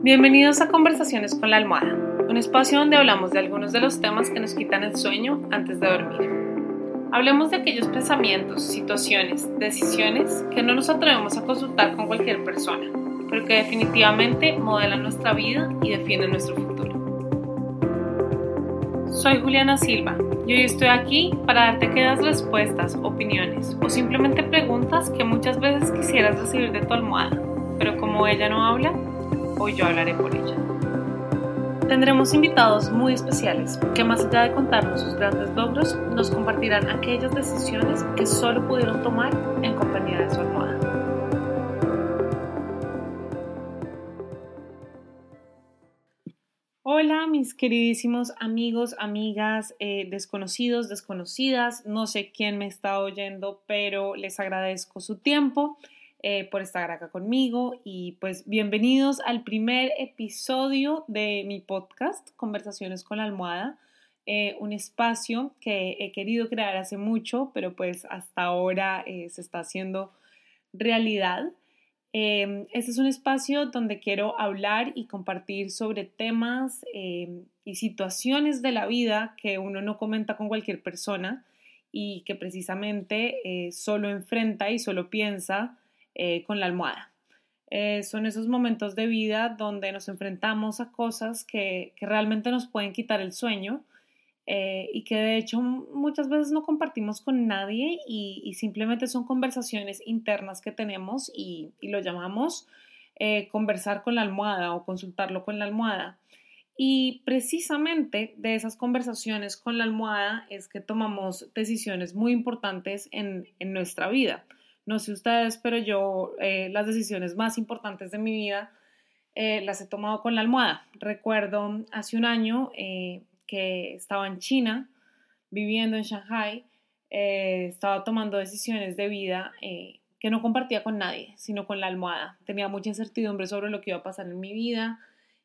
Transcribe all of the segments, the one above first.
Bienvenidos a Conversaciones con la Almohada, un espacio donde hablamos de algunos de los temas que nos quitan el sueño antes de dormir. Hablemos de aquellos pensamientos, situaciones, decisiones que no nos atrevemos a consultar con cualquier persona, pero que definitivamente modelan nuestra vida y definen nuestro futuro. Soy Juliana Silva y hoy estoy aquí para darte aquellas respuestas, opiniones o simplemente preguntas que muchas veces quisieras recibir de tu almohada, pero como ella no habla, hoy yo hablaré por ella. Tendremos invitados muy especiales que más allá de contarnos sus grandes logros, nos compartirán aquellas decisiones que solo pudieron tomar en compañía de su almohada. Hola mis queridísimos amigos, amigas, eh, desconocidos, desconocidas, no sé quién me está oyendo, pero les agradezco su tiempo. Eh, por estar acá conmigo y pues bienvenidos al primer episodio de mi podcast, Conversaciones con la almohada, eh, un espacio que he querido crear hace mucho, pero pues hasta ahora eh, se está haciendo realidad. Este es un espacio donde quiero hablar y compartir sobre temas em, y situaciones de la vida que uno no comenta con cualquier persona y que precisamente solo enfrenta y solo piensa eh, con la almohada. Eh, son esos momentos de vida donde nos enfrentamos a cosas que, realmente nos pueden quitar el sueño eh, y que de hecho muchas veces no compartimos con nadie y, simplemente son conversaciones internas que tenemos y, y lo llamamos conversar con la almohada o consultarlo con la almohada. Y precisamente de esas conversaciones con la almohada es que tomamos decisiones muy importantes en, en nuestra vida. No sé ustedes, pero yo eh, las decisiones más importantes de mi vida eh, las he tomado con la almohada. Recuerdo hace un año eh, que estaba en China, viviendo en Shanghai, estaba tomando decisiones de vida que no compartía con nadie, sino con la almohada. Tenía mucha incertidumbre sobre lo que iba a pasar en mi vida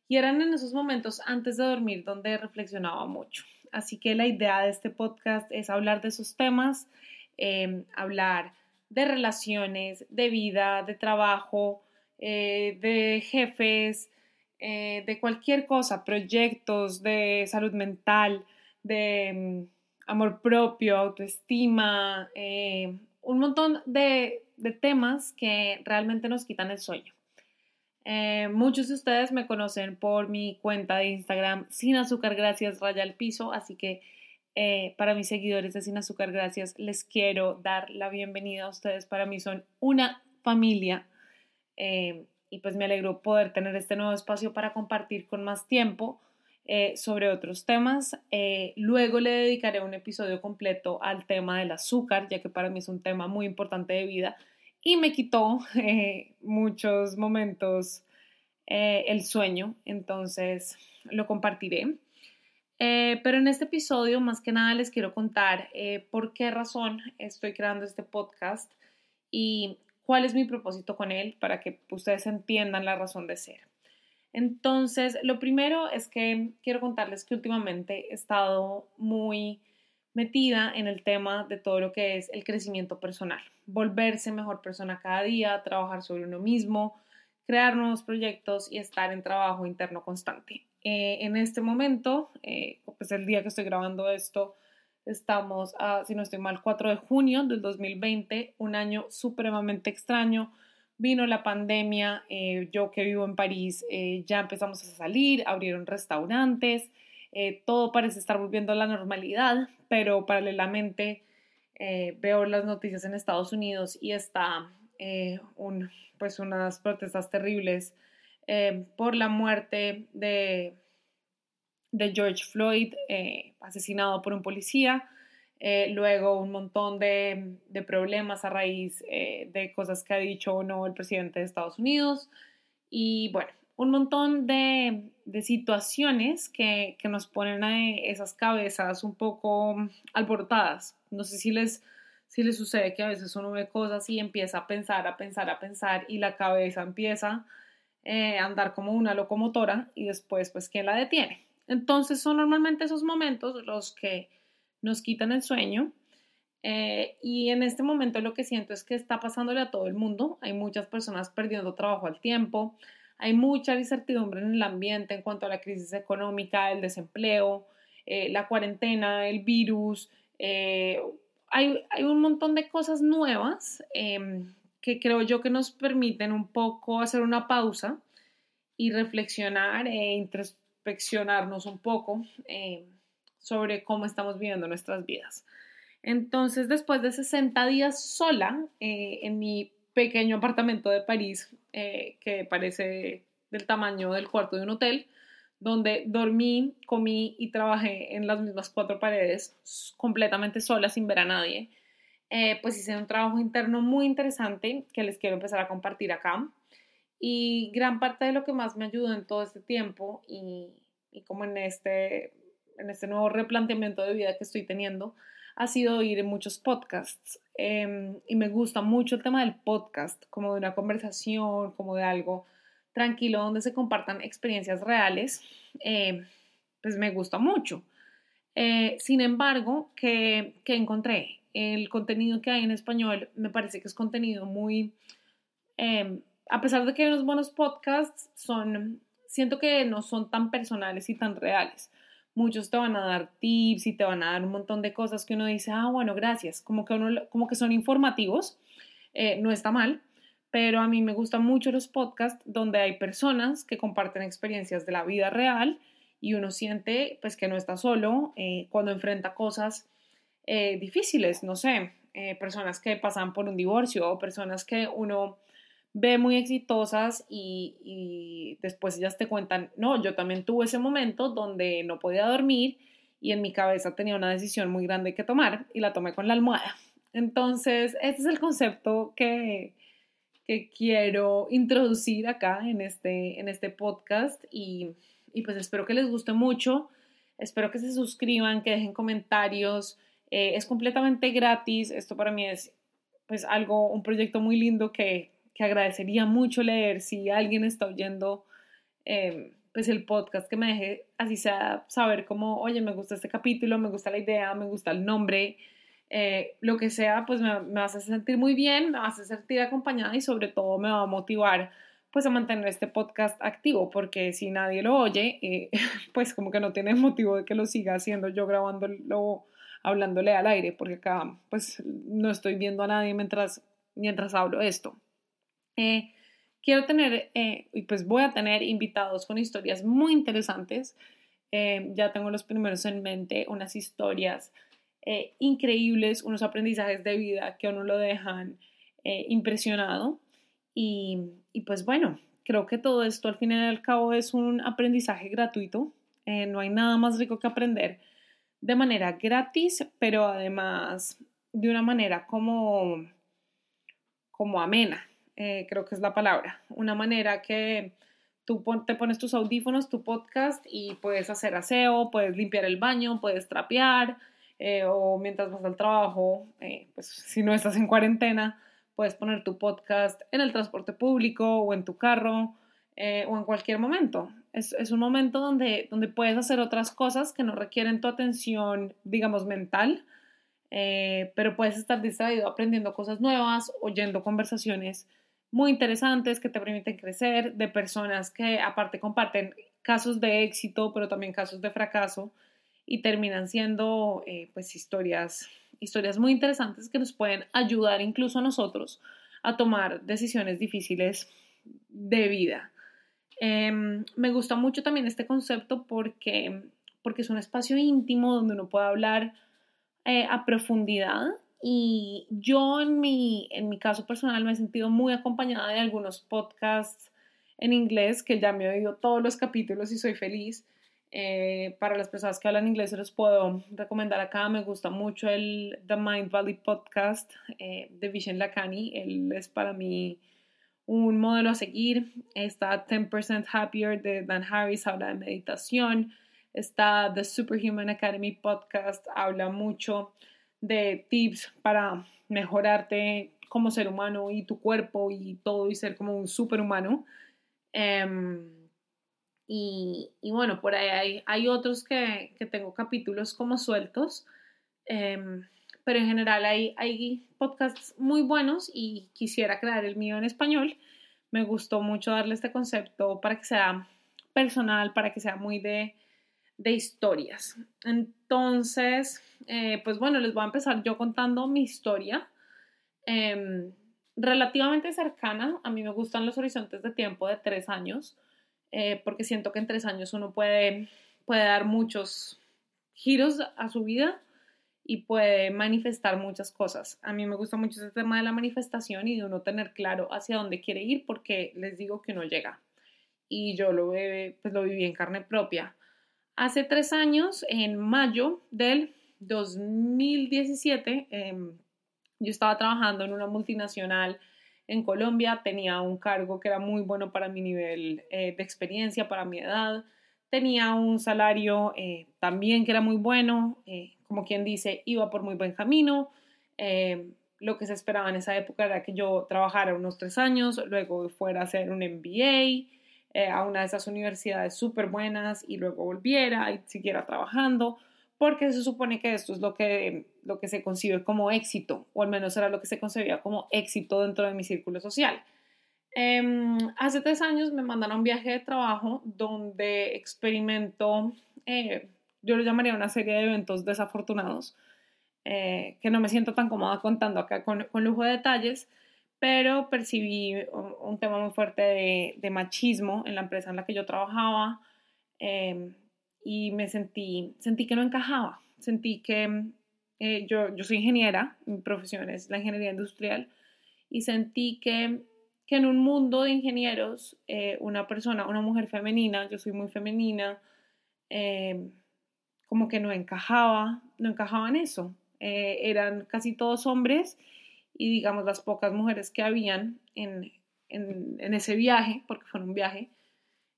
y eran en esos momentos antes de dormir donde reflexionaba mucho. Así que la idea de este podcast es hablar de esos temas, hablar de relaciones, de vida, de trabajo, eh, de jefes, eh, de cualquier cosa, proyectos de salud mental, de mm, amor propio, autoestima, eh, un montón de, temas que realmente nos quitan el sueño. muchos de ustedes me conocen por mi cuenta de Instagram sin azúcar gracias raya al piso, así que eh, para mis seguidores de Sin Azúcar, gracias. Les quiero dar la bienvenida a ustedes. Para mí son una familia eh, y pues me alegro poder tener este nuevo espacio para compartir con más tiempo eh, sobre otros temas. luego le dedicaré un episodio completo al tema del azúcar, ya que para mí es un tema muy importante de vida y me quitó muchos momentos el sueño, entonces lo compartiré. Eh, pero en este episodio, más que nada, les quiero contar eh, por qué razón estoy creando este podcast y cuál es mi propósito con él para que ustedes entiendan la razón de ser. Entonces, lo primero es que quiero contarles que últimamente he estado muy metida en el tema de todo lo que es el crecimiento personal, volverse mejor persona cada día, trabajar sobre uno mismo, crear nuevos proyectos y estar en trabajo interno constante. Eh, en este momento, eh, pues el día que estoy grabando esto, estamos a, si no estoy mal, 4 de junio del 2020, un año supremamente extraño. Vino la pandemia, eh, yo que vivo en París, ya empezamos a salir, abrieron restaurantes, todo parece estar volviendo a la normalidad, pero paralelamente veo las noticias en Estados Unidos y está un, pues unas protestas terribles eh, por la muerte de, de George Floyd, eh, asesinado por un policía. Eh, luego un montón de, de problemas a raíz de cosas que ha dicho o no el presidente de Estados Unidos. Y bueno, un montón de, de situaciones que, que, nos ponen a esas cabezas un poco alborotadas. No sé si les, si les sucede que a veces uno ve cosas y empieza a pensar, a pensar, a pensar y la cabeza empieza eh, andar como una locomotora y después, pues, ¿quién la detiene? Entonces son normalmente esos momentos los que nos quitan el sueño. Eh, y en este momento lo que siento es que está pasándole a todo el mundo. Hay muchas personas perdiendo trabajo al tiempo. hay mucha incertidumbre en el ambiente en cuanto a la crisis económica, el desempleo, eh, la cuarentena, el virus. Hay, hay, un montón de cosas nuevas em, que creo yo que nos permiten un poco hacer una pausa y reflexionar e introspeccionarnos un poco em, sobre cómo estamos viviendo nuestras vidas. Entonces, después de 60 días sola eh, en mi pequeño apartamento de París, eh, que parece del tamaño del cuarto de un hotel, donde dormí, comí y trabajé en las mismas cuatro paredes, completamente sola, sin ver a nadie, eh, pues hice un trabajo interno muy interesante que les quiero empezar a compartir acá. Y gran parte de lo que más me ayudó en todo este tiempo y, y como en este, en este nuevo replanteamiento de vida que estoy teniendo, ha sido oír muchos podcasts. Em, y me gusta mucho el tema del podcast, como de una conversación, como de algo tranquilo donde se compartan experiencias reales. Em, pues me gusta mucho. Eh, sin embargo, ¿qué, encontré? El contenido que hay en español me parece que es contenido muy... Em, a pesar de que los buenos podcasts son, siento que no son tan personales y tan reales muchos te van a dar tips y te van a dar un montón de cosas que uno dice, ah, bueno, gracias, como que, como que son informativos, eh, no está mal, pero a mí me gustan mucho los podcasts donde hay personas que comparten experiencias de la vida real y uno siente pues que no está solo eh, cuando enfrenta cosas eh, difíciles, no sé, personas que pasan por un divorcio o personas que uno ve muy exitosas y, después ellas te cuentan, no, yo también tuve ese momento donde no podía dormir y en mi cabeza tenía una decisión muy grande que tomar y la tomé con la almohada. Entonces, este es el concepto que, que quiero introducir acá en este, en este podcast y, y, pues espero que les guste mucho, espero que se suscriban, que dejen comentarios, eh, es completamente gratis, esto para mí es pues algo, un proyecto muy lindo que, que agradecería mucho leer si alguien está oyendo em, pues el podcast, que me deje así sea saber cómo, oye, me gusta este capítulo, me gusta la idea, me gusta el nombre, eh, lo que sea, pues me, me a sentir muy bien, me a sentir acompañada y sobre todo me va a motivar pues a mantener este podcast activo, porque si nadie lo oye, eh, pues como que no tiene motivo de que lo siga haciendo yo grabándolo, hablándole al aire, porque acá pues no estoy viendo a nadie mientras, mientras hablo esto. Eh, quiero tener, eh, y pues voy a tener invitados con historias muy interesantes. Eh, ya tengo los primeros en mente, unas historias increíbles, unos aprendizajes de vida que a uno lo dejan impresionado. Y, pues bueno, creo que todo esto al fin y al cabo es un aprendizaje gratuito. no hay nada más rico que aprender de manera gratis, pero además de una manera como, como amena, eh, creo que es la palabra, una manera que tú te pones tus audífonos, tu podcast y puedes hacer aseo, puedes limpiar el baño, puedes trapear eh, o mientras vas al trabajo, eh, pues si no estás en cuarentena, puedes poner tu podcast en el transporte público o en tu carro o en cualquier momento. Es, es, un momento donde, donde puedes hacer otras cosas que no requieren tu atención, digamos, mental, pero puedes estar distraído aprendiendo cosas nuevas, oyendo conversaciones muy interesantes que te permiten crecer, de personas que aparte comparten casos de éxito, pero también casos de fracaso y terminan siendo eh, pues historias, historias muy interesantes que nos pueden ayudar incluso a nosotros a tomar decisiones difíciles de vida. Em, me gusta mucho también este concepto porque, porque es un espacio íntimo donde uno puede hablar eh, a profundidad y yo en mi, en mi caso personal me he sentido muy acompañada de algunos podcasts en inglés que ya me he oído todos los capítulos y soy feliz. Eh, para las personas que hablan inglés se los puedo recomendar acá. Me gusta mucho el The Mind Valley Podcast eh, de Vishen Lakani. Él es para mí un modelo a seguir. Está 10% Happier de Dan Harris, habla de meditación. Está The Superhuman Academy Podcast, habla mucho de tips para mejorarte como ser humano y tu cuerpo y todo y ser como un superhumano. Em, y, y, bueno, por ahí hay, hay otros que, que, tengo capítulos como sueltos, em, pero en general hay, hay podcasts muy buenos y quisiera crear el mío en español. me gustó mucho darle este concepto para que sea personal, para que sea muy de, de historias. Entonces, eh, pues bueno, les voy a empezar yo contando mi historia. Em, relativamente cercana, a mí me gustan los horizontes de tiempo de tres años, eh, porque siento que en tres años uno puede, puede dar muchos giros a su vida y puede manifestar muchas cosas. A mí me gusta mucho ese tema de la manifestación y de uno tener claro hacia dónde quiere ir porque les digo que uno llega. Y yo lo, pues lo viví en carne propia. Hace tres años, en mayo del 2017, em, yo estaba trabajando en una multinacional en Colombia, tenía un cargo que era muy bueno para mi nivel eh, de experiencia, para mi edad, tenía un salario eh, también que era muy bueno, eh, como quien dice, iba por muy buen camino. Lo que se esperaba en esa época era que yo trabajara unos tres años, luego fuera a hacer un MBA a una de esas universidades súper buenas y luego volviera y siguiera trabajando, porque se supone que esto es lo que, lo que se concibe como éxito, o al menos era lo que se concebía como éxito dentro de mi círculo social. Em, hace tres años me mandaron un viaje de trabajo donde experimento eh, yo lo llamaría una serie de eventos desafortunados, eh, que no me siento tan cómoda contando acá con, con lujo de detalles, pero percibí un, tema muy fuerte de, de, machismo en la empresa en la que yo trabajaba em, y me sentí, sentí que no encajaba, sentí que eh, yo, yo soy ingeniera, mi profesión es la ingeniería industrial, y sentí que, que en un mundo de ingenieros, eh, una persona, una mujer femenina, yo soy muy femenina, eh, como que no encajaba, no encajaba en eso. Eh, eran casi todos hombres y digamos las pocas mujeres que habían en, en, ese viaje, porque fue un viaje,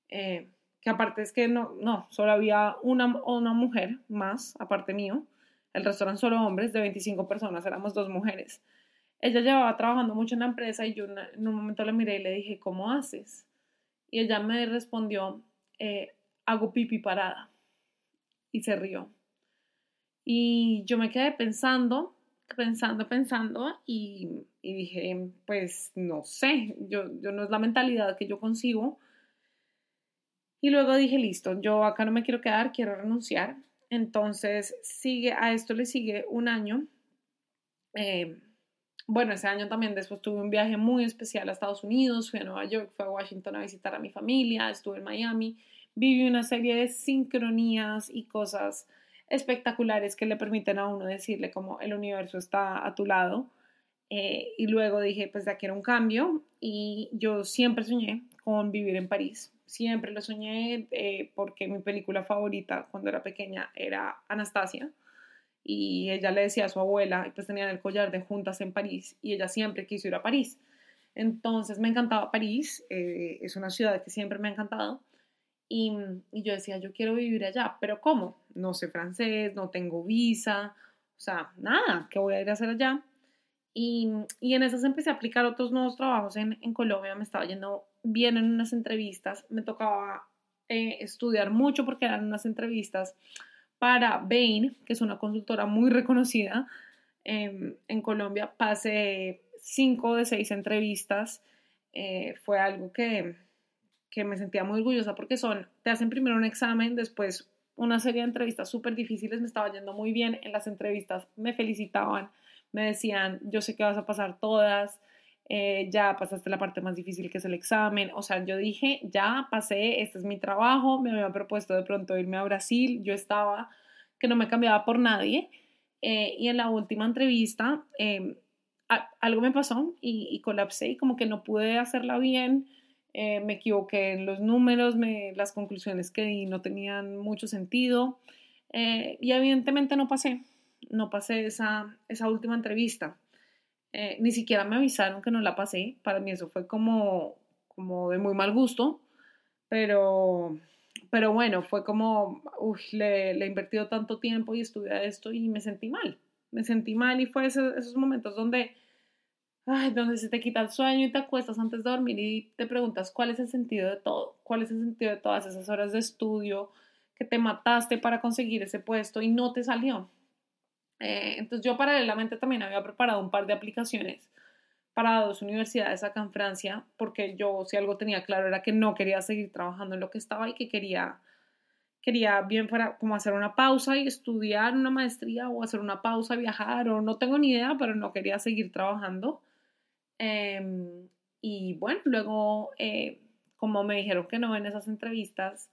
eh, que aparte es que no, no, solo había una, una mujer más, aparte mío, el resto eran solo hombres, de 25 personas, éramos dos mujeres. Ella llevaba trabajando mucho en la empresa y yo en un momento la miré y le dije, ¿cómo haces? Y ella me respondió, eh, hago pipi parada y se rió. Y yo me quedé pensando, pensando, pensando y, dije, pues no sé, yo, yo no es la mentalidad que yo concibo. Y luego dije, listo, yo acá no me quiero quedar, quiero renunciar. Entonces, sigue, a esto le sigue un año. Eh, bueno, ese año también después tuve un viaje muy especial a Estados Unidos, fui a Nueva York, fui a Washington a visitar a mi familia, estuve en Miami vive una serie de sincronías y cosas espectaculares que le permiten a uno decirle como el universo está a tu lado. Eh, y luego dije, pues ya quiero un cambio y yo siempre soñé con vivir en París. Siempre lo soñé eh, porque mi película favorita cuando era pequeña era Anastasia y ella le decía a su abuela, y pues tenían el collar de juntas en París y ella siempre quiso ir a París. Entonces me encantaba París, eh, es una ciudad que siempre me ha encantado y, yo decía, yo quiero vivir allá, pero ¿cómo? No sé francés, no tengo visa, o sea, nada, ¿qué voy a ir a hacer allá? Y, y en esas empecé a aplicar otros nuevos trabajos en, en, Colombia, me estaba yendo bien en unas entrevistas, me tocaba eh, estudiar mucho porque eran unas entrevistas para Bain, que es una consultora muy reconocida em, en Colombia, pasé cinco de seis entrevistas, eh, fue algo que que me sentía muy orgullosa porque son, te hacen primero un examen, después una serie de entrevistas súper difíciles, me estaba yendo muy bien en las entrevistas, me felicitaban, me decían, yo sé que vas a pasar todas, eh, ya pasaste la parte más difícil que es el examen, o sea, yo dije, ya pasé, este es mi trabajo, me había propuesto de pronto irme a Brasil, yo estaba, que no me cambiaba por nadie, eh, y en la última entrevista em, algo me pasó y, y colapsé y como que no pude hacerla bien, eh, me equivoqué en los números, me, las conclusiones que di no tenían mucho sentido eh, y evidentemente no pasé, no pasé esa, esa última entrevista. Eh, ni siquiera me avisaron que no la pasé, para mí eso fue como, como de muy mal gusto, pero, pero bueno, fue como, uy, le, le, he invertido tanto tiempo y estudié esto y me sentí mal, me sentí mal y fue esos, esos momentos donde ay, donde se te quita el sueño y te acuestas antes de dormir y te preguntas cuál es el sentido de todo, cuál es el sentido de todas esas horas de estudio que te mataste para conseguir ese puesto y no te salió. Eh, entonces yo paralelamente también había preparado un par de aplicaciones para dos universidades acá en Francia, porque yo si algo tenía claro era que no quería seguir trabajando en lo que estaba y que quería, quería bien como hacer una pausa y estudiar una maestría o hacer una pausa, viajar o no tengo ni idea, pero no quería seguir trabajando. Em, y bueno, luego, eh, como me dijeron que no en esas entrevistas,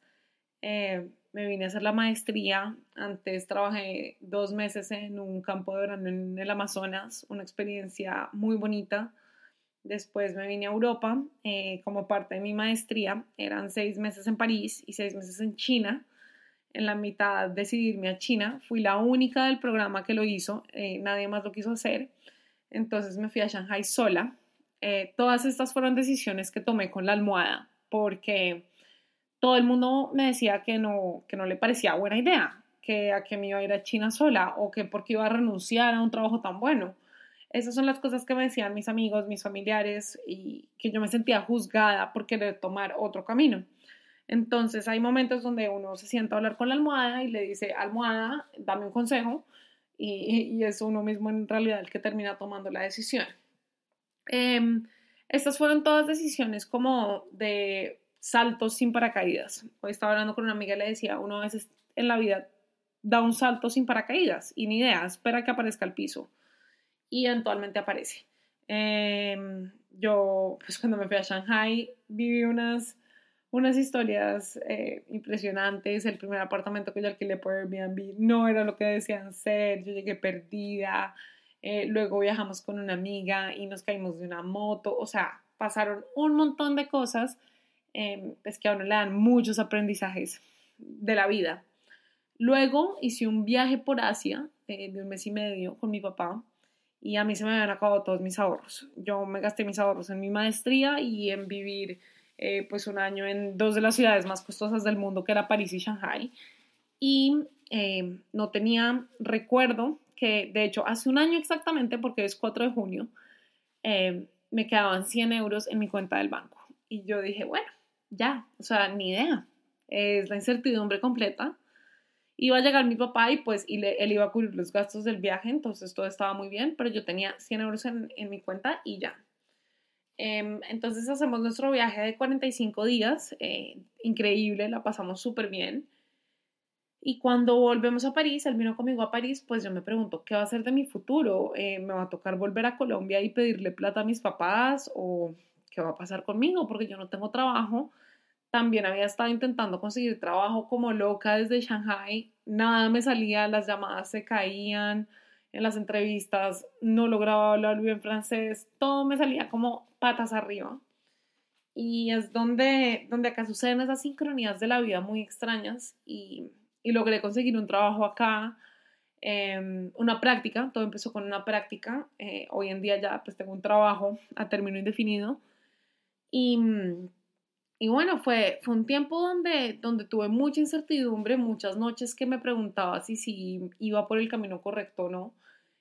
eh, me vine a hacer la maestría. Antes trabajé dos meses en un campo de verano en el Amazonas, una experiencia muy bonita. Después me vine a Europa eh, como parte de mi maestría. Eran seis meses en París y seis meses en China. En la mitad decidí irme a China. Fui la única del programa que lo hizo. Eh, nadie más lo quiso hacer. Entonces me fui a Shanghai sola. Eh, todas estas fueron decisiones que tomé con la almohada porque todo el mundo me decía que no, que no le parecía buena idea, que a que me iba a ir a China sola o que porque iba a renunciar a un trabajo tan bueno. Esas son las cosas que me decían mis amigos, mis familiares y que yo me sentía juzgada por querer tomar otro camino. Entonces hay momentos donde uno se sienta a hablar con la almohada y le dice, almohada, dame un consejo y, es uno mismo en realidad el que termina tomando la decisión. Em, estas fueron todas decisiones como de saltos sin paracaídas. Hoy estaba hablando con una amiga y le decía, uno a veces en la vida da un salto sin paracaídas y ni idea, espera que aparezca el piso y eventualmente aparece. Em, yo, pues cuando me fui a Shanghai, viví unas, unas historias eh, impresionantes. El primer apartamento que yo alquilé por Airbnb no era lo que decían ser, yo llegué perdida. Eh, luego viajamos con una amiga y nos caímos de una moto. O sea, pasaron un montón de cosas Em, es que a uno le dan muchos aprendizajes de la vida. Luego hice un viaje por Asia eh, de un mes y medio con mi papá y a mí se me habían acabado todos mis ahorros. Yo me gasté mis ahorros en mi maestría y en vivir eh, pues un año en dos de las ciudades más costosas del mundo, que era París y Shanghai. Y em, no tenía recuerdo que, de hecho, hace un año exactamente, porque es 4 de junio, em, me quedaban 100 euros en mi cuenta del banco. Y yo dije, bueno, ya, o sea, ni idea. Es la incertidumbre completa. Iba a llegar mi papá y pues y él iba a cubrir los gastos del viaje, entonces todo estaba muy bien, pero yo tenía 100 euros en, mi cuenta y ya. Em, entonces hacemos nuestro viaje de 45 días, eh, increíble, la pasamos súper bien. Y cuando volvemos a París, él vino conmigo a París, pues yo me pregunto, ¿qué va a ser de mi futuro? Eh, ¿Me va a tocar volver a Colombia y pedirle plata a mis papás? ¿O qué va a pasar conmigo? Porque yo no tengo trabajo también había estado intentando conseguir trabajo como loca desde Shanghai. Nada me salía, las llamadas se caían, en las entrevistas no lograba hablar bien francés, todo me salía como patas arriba. Y es donde, donde acá suceden esas sincronías de la vida muy extrañas y, y logré conseguir un trabajo acá, em, una práctica, todo empezó con una práctica, eh, hoy en día ya pues tengo un trabajo a término indefinido y y bueno, fue, fue un tiempo donde, donde tuve mucha incertidumbre, muchas noches que me preguntaba si, si iba por el camino correcto o no,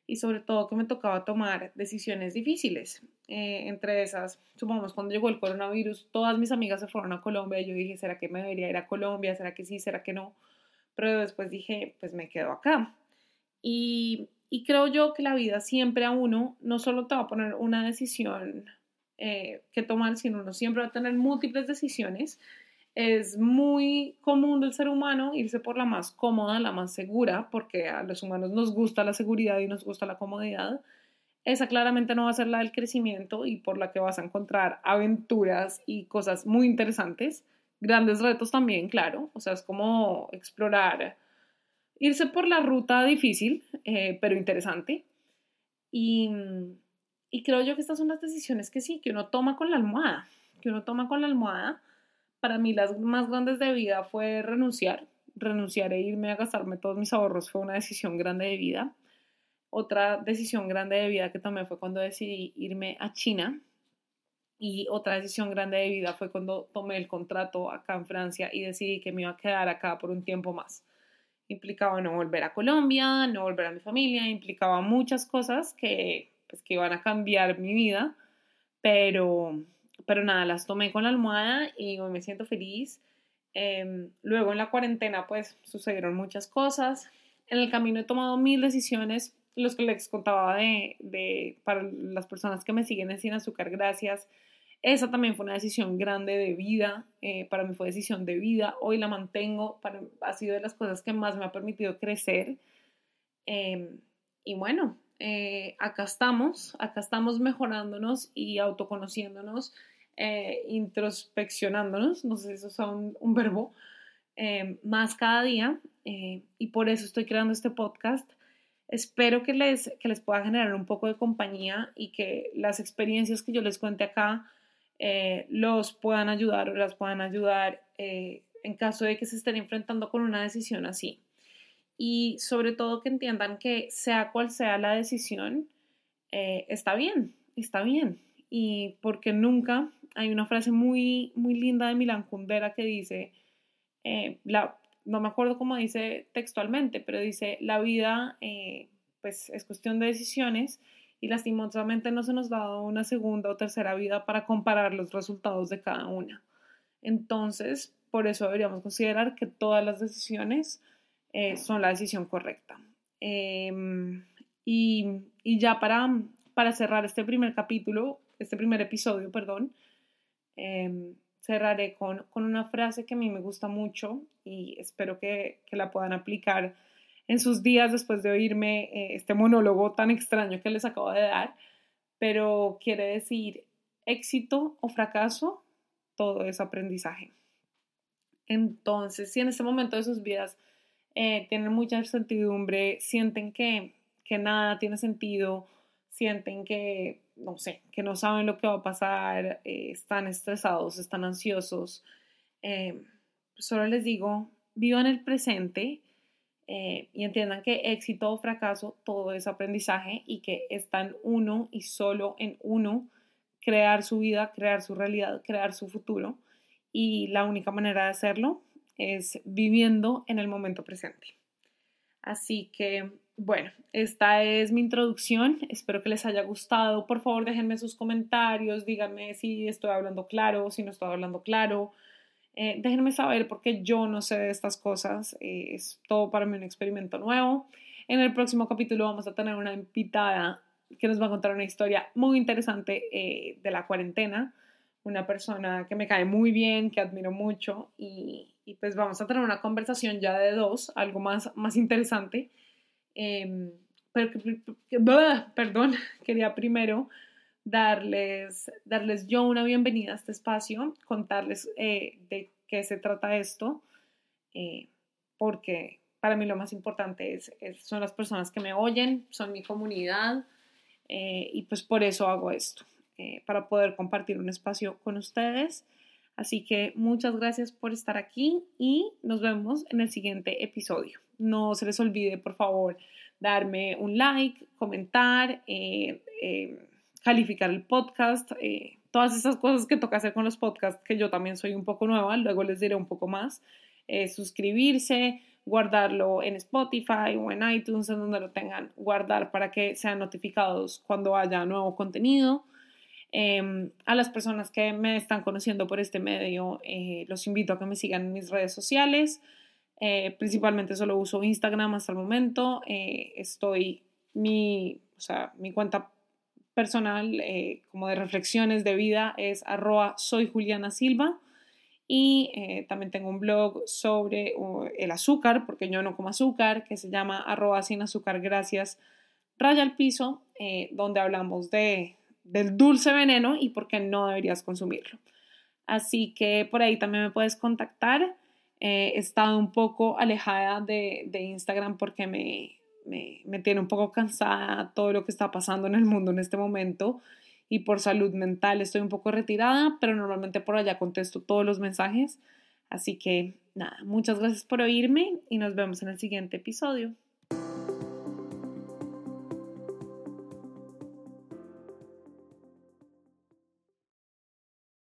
y sobre todo que me tocaba tomar decisiones difíciles. Eh, entre esas, supongamos, cuando llegó el coronavirus, todas mis amigas se fueron a Colombia y yo dije, ¿será que me debería ir a Colombia? ¿Será que sí? ¿Será que no? Pero después dije, pues me quedo acá. Y, y creo yo que la vida siempre a uno no solo te va a poner una decisión eh, que tomar, sino uno siempre va a tener múltiples decisiones. Es muy común del ser humano irse por la más cómoda, la más segura, porque a los humanos nos gusta la seguridad y nos gusta la comodidad. Esa claramente no va a ser la del crecimiento y por la que vas a encontrar aventuras y cosas muy interesantes. Grandes retos también, claro. O sea, es como explorar, irse por la ruta difícil, eh, pero interesante. Y, y creo yo que estas son las decisiones que sí, que uno toma con la almohada, que uno toma con la almohada. Para mí las más grandes de vida fue renunciar, renunciar e irme a gastarme todos mis ahorros fue una decisión grande de vida. Otra decisión grande de vida que tomé fue cuando decidí irme a China. Y otra decisión grande de vida fue cuando tomé el contrato acá en Francia y decidí que me iba a quedar acá por un tiempo más. Implicaba no volver a Colombia, no volver a mi familia, implicaba muchas cosas que pues, que iban a cambiar mi vida, pero, pero nada, las tomé con la almohada y hoy me siento feliz. Em, luego en la cuarentena pues sucedieron muchas cosas. En el camino he tomado mil decisiones, los que les contaba de, de, para las personas que me siguen en Sin Azúcar, gracias. Esa también fue una decisión grande de vida, eh, para mí fue decisión de vida, hoy la mantengo, para, ha sido de las cosas que más me ha permitido crecer. Em, y bueno, eh, acá estamos, acá estamos mejorándonos y autoconociéndonos, eh, introspeccionándonos, no sé si eso es un, un verbo, em, más cada día y por eso estoy creando este podcast Espero que les, que les pueda generar un poco de compañía y que las experiencias que yo les cuente acá eh, los puedan ayudar o las puedan ayudar eh, en caso de que se estén enfrentando con una decisión así. Y sobre todo que entiendan que sea cual sea la decisión, eh, está bien, está bien. Y porque nunca hay una frase muy, muy linda de Milan Kundera que dice, la, no me acuerdo cómo dice textualmente, pero dice, la vida eh, pues es cuestión de decisiones y lastimosamente no se nos ha dado una segunda o tercera vida para comparar los resultados de cada una. Entonces, por eso deberíamos considerar que todas las decisiones eh, son la decisión correcta. Em, y, ya para, para cerrar este primer capítulo, este primer episodio, perdón, em, cerraré con, una frase que a mí me gusta mucho y espero que, la puedan aplicar en sus días después de oírme eh, este monólogo tan extraño que les acabo de dar, pero quiere decir éxito o fracaso, todo es aprendizaje. Entonces, si en este momento de sus vidas eh, tienen mucha incertidumbre, sienten que, que nada tiene sentido, sienten que no sé, que no saben lo que va a pasar, eh, están estresados, están ansiosos. Eh, solo les digo, vivan el presente eh, y entiendan que éxito o fracaso, todo es aprendizaje y que está en uno y solo en uno crear su vida, crear su realidad, crear su futuro. Y la única manera de hacerlo es viviendo en el momento presente. Así que bueno, esta es mi introducción. Espero que les haya gustado. Por favor, déjenme sus comentarios. Díganme si estoy hablando claro, si no estoy hablando claro. Eh, déjenme saber porque yo no sé de estas cosas. Eh, es todo para mí un experimento nuevo. En el próximo capítulo vamos a tener una invitada que nos va a contar una historia muy interesante eh, de la cuarentena. Una persona que me cae muy bien, que admiro mucho y, y, pues vamos a tener una conversación ya de dos, algo más, más interesante. Em, pero, perdón, quería primero darles, darles yo una bienvenida a este espacio, contarles eh, de qué se trata esto, eh, porque para mí lo más importante es, son las personas que me oyen, son mi comunidad eh, y pues por eso hago esto, para poder compartir un espacio con ustedes. Así que muchas gracias por estar aquí y nos vemos en el siguiente episodio. No se les olvide, por favor, darme un like, comentar, eh, eh, calificar el podcast, eh, todas esas cosas que toca hacer con los podcasts, que yo también soy un poco nueva, luego les diré un poco más, suscribirse, guardarlo en Spotify o en iTunes, en donde lo tengan, guardar para que sean notificados cuando haya nuevo contenido. Em, a las personas que me están conociendo por este medio, los invito a que me sigan en mis redes sociales. Eh, principalmente solo uso Instagram hasta el momento. Eh, estoy, mi, o sea, mi cuenta personal eh, como de reflexiones de vida es arroba soy Juliana Silva. Y también tengo un blog sobre el azúcar, porque yo no como azúcar, que se llama arroba sin azúcar gracias raya al piso, donde hablamos de, del dulce veneno y por qué no deberías consumirlo. Así que por ahí también me puedes contactar. Eh, he estado un poco alejada de, Instagram porque me, me, tiene un poco cansada todo lo que está pasando en el mundo en este momento y por salud mental estoy un poco retirada, pero normalmente por allá contesto todos los mensajes. Así que nada, muchas gracias por oírme y nos vemos en el siguiente episodio.